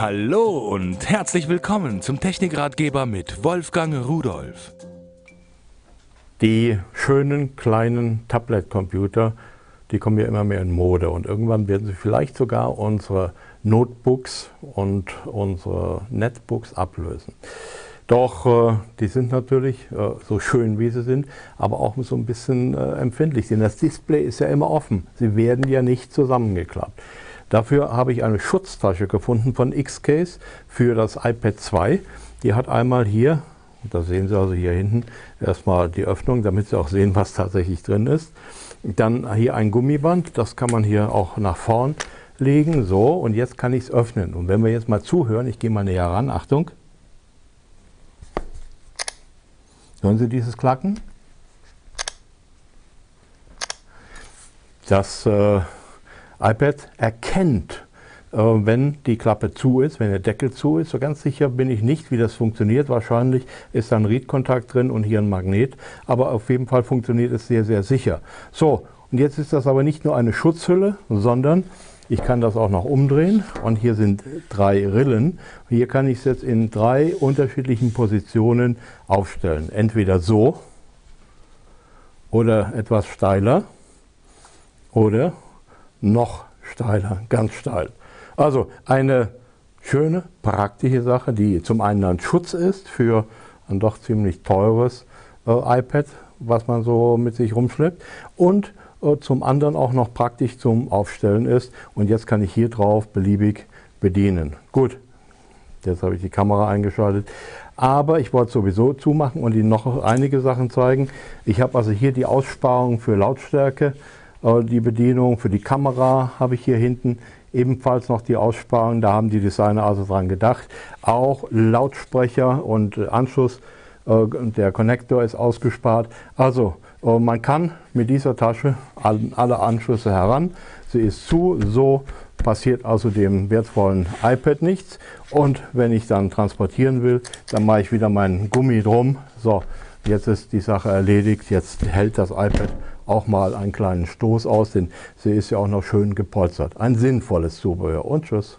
Hallo und herzlich willkommen zum Technikratgeber mit Wolfgang Rudolf. Die schönen kleinen Tablet-Computer, die kommen ja immer mehr in Mode und irgendwann werden sie vielleicht sogar unsere Notebooks und unsere Netbooks ablösen. Doch äh, die sind natürlich äh, so schön, wie sie sind, aber auch so ein bisschen äh, empfindlich. Denn das Display ist ja immer offen. Sie werden ja nicht zusammengeklappt. Dafür habe ich eine Schutztasche gefunden von Xcase für das iPad 2. Die hat einmal hier, da sehen Sie also hier hinten erstmal die Öffnung, damit Sie auch sehen, was tatsächlich drin ist. Dann hier ein Gummiband, das kann man hier auch nach vorn legen. So, und jetzt kann ich es öffnen. Und wenn wir jetzt mal zuhören, ich gehe mal näher ran, Achtung. Hören Sie dieses Klacken? Das äh, iPad erkennt, äh, wenn die Klappe zu ist, wenn der Deckel zu ist. So ganz sicher bin ich nicht, wie das funktioniert. Wahrscheinlich ist da ein Read-Kontakt drin und hier ein Magnet. Aber auf jeden Fall funktioniert es sehr, sehr sicher. So, und jetzt ist das aber nicht nur eine Schutzhülle, sondern ich kann das auch noch umdrehen und hier sind drei Rillen. Hier kann ich es jetzt in drei unterschiedlichen Positionen aufstellen. Entweder so oder etwas steiler oder noch steiler, ganz steil. Also eine schöne, praktische Sache, die zum einen ein Schutz ist für ein doch ziemlich teures äh, iPad, was man so mit sich rumschleppt und äh, zum anderen auch noch praktisch zum Aufstellen ist. Und jetzt kann ich hier drauf beliebig bedienen. Gut, jetzt habe ich die Kamera eingeschaltet. Aber ich wollte sowieso zumachen und Ihnen noch einige Sachen zeigen. Ich habe also hier die Aussparung für Lautstärke die Bedienung für die Kamera habe ich hier hinten ebenfalls noch die Aussparung. Da haben die Designer also dran gedacht. Auch Lautsprecher und Anschluss, äh, der Konnektor ist ausgespart. Also äh, man kann mit dieser Tasche alle Anschlüsse heran. Sie ist zu, so passiert also dem wertvollen iPad nichts. Und wenn ich dann transportieren will, dann mache ich wieder meinen Gummi drum. So, jetzt ist die Sache erledigt. Jetzt hält das iPad auch mal einen kleinen Stoß aus, denn sie ist ja auch noch schön gepolstert. Ein sinnvolles Zubehör und tschüss.